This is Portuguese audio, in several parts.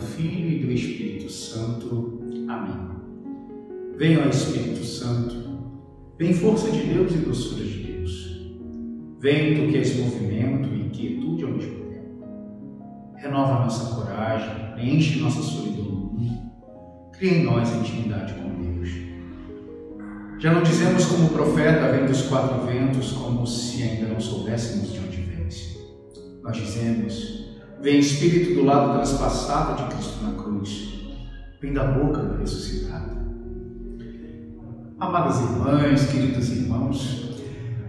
Filho e do Espírito Santo. Amém. Venha, Espírito Santo, vem força de Deus e doçura de Deus. Vem tu que és movimento e quietude ao mesmo tempo. Renova nossa coragem, preenche nossa solidão mundo, cria em nós intimidade com Deus. Já não dizemos como o profeta vem dos quatro ventos, como se ainda não soubéssemos de onde vence. Nós dizemos Vem Espírito do lado transpassado de Cristo na cruz. Vem da boca do ressuscitado. Amadas irmãs, queridos irmãos,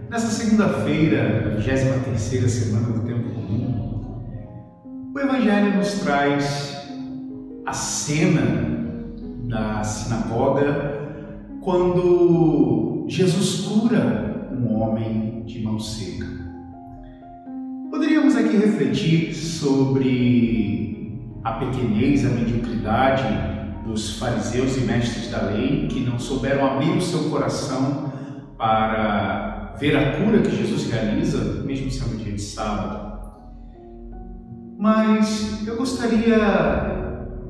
nesta segunda-feira, 23 semana do Tempo Comum, o Evangelho nos traz a cena da sinagoga quando Jesus cura um homem de mão seca. Aqui refletir sobre a pequenez, a mediocridade dos fariseus e mestres da lei que não souberam abrir o seu coração para ver a cura que Jesus realiza, mesmo sendo dia de sábado. Mas eu gostaria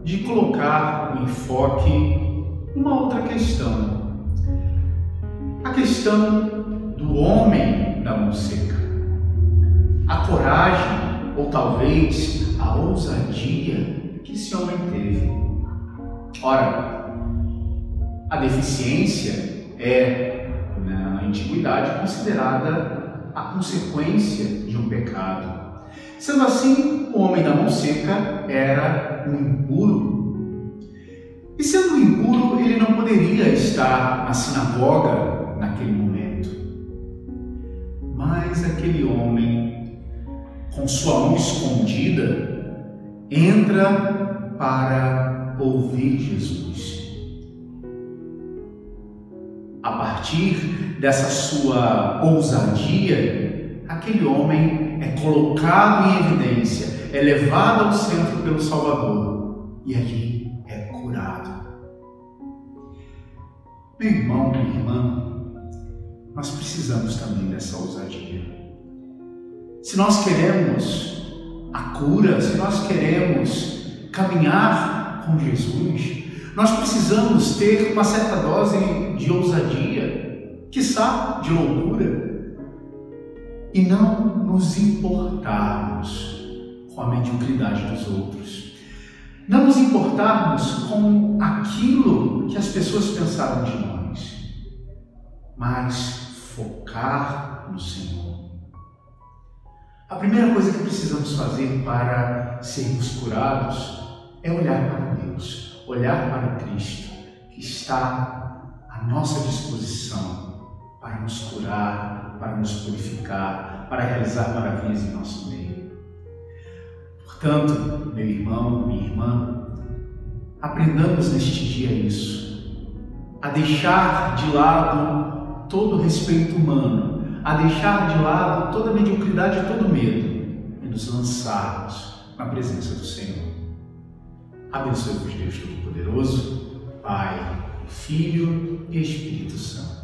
de colocar o enfoque numa outra questão. A questão do homem da mão seca a coragem ou talvez a ousadia que esse homem teve. Ora, a deficiência é, na antiguidade, considerada a consequência de um pecado. Sendo assim, o homem da mão seca era um impuro. E sendo impuro, ele não poderia estar na sinagoga naquele momento. Mas aquele homem com sua mão escondida, entra para ouvir Jesus. A partir dessa sua ousadia, aquele homem é colocado em evidência, é levado ao centro pelo Salvador e ali é curado. Meu irmão, minha irmã, nós precisamos também dessa ousadia. Se nós queremos a cura, se nós queremos caminhar com Jesus, nós precisamos ter uma certa dose de ousadia, quiçá de loucura, e não nos importarmos com a mediocridade dos outros, não nos importarmos com aquilo que as pessoas pensaram de nós, mas focar no Senhor a primeira coisa que precisamos fazer para sermos curados é olhar para Deus, olhar para Cristo, que está à nossa disposição para nos curar, para nos purificar, para realizar maravilhas em nosso meio. Portanto, meu irmão, minha irmã, aprendamos neste dia isso, a deixar de lado todo o respeito humano a deixar de lado toda mediocridade e todo medo e nos lançarmos na presença do Senhor. Abençoe-vos Deus Todo-Poderoso, Pai, Filho e Espírito Santo.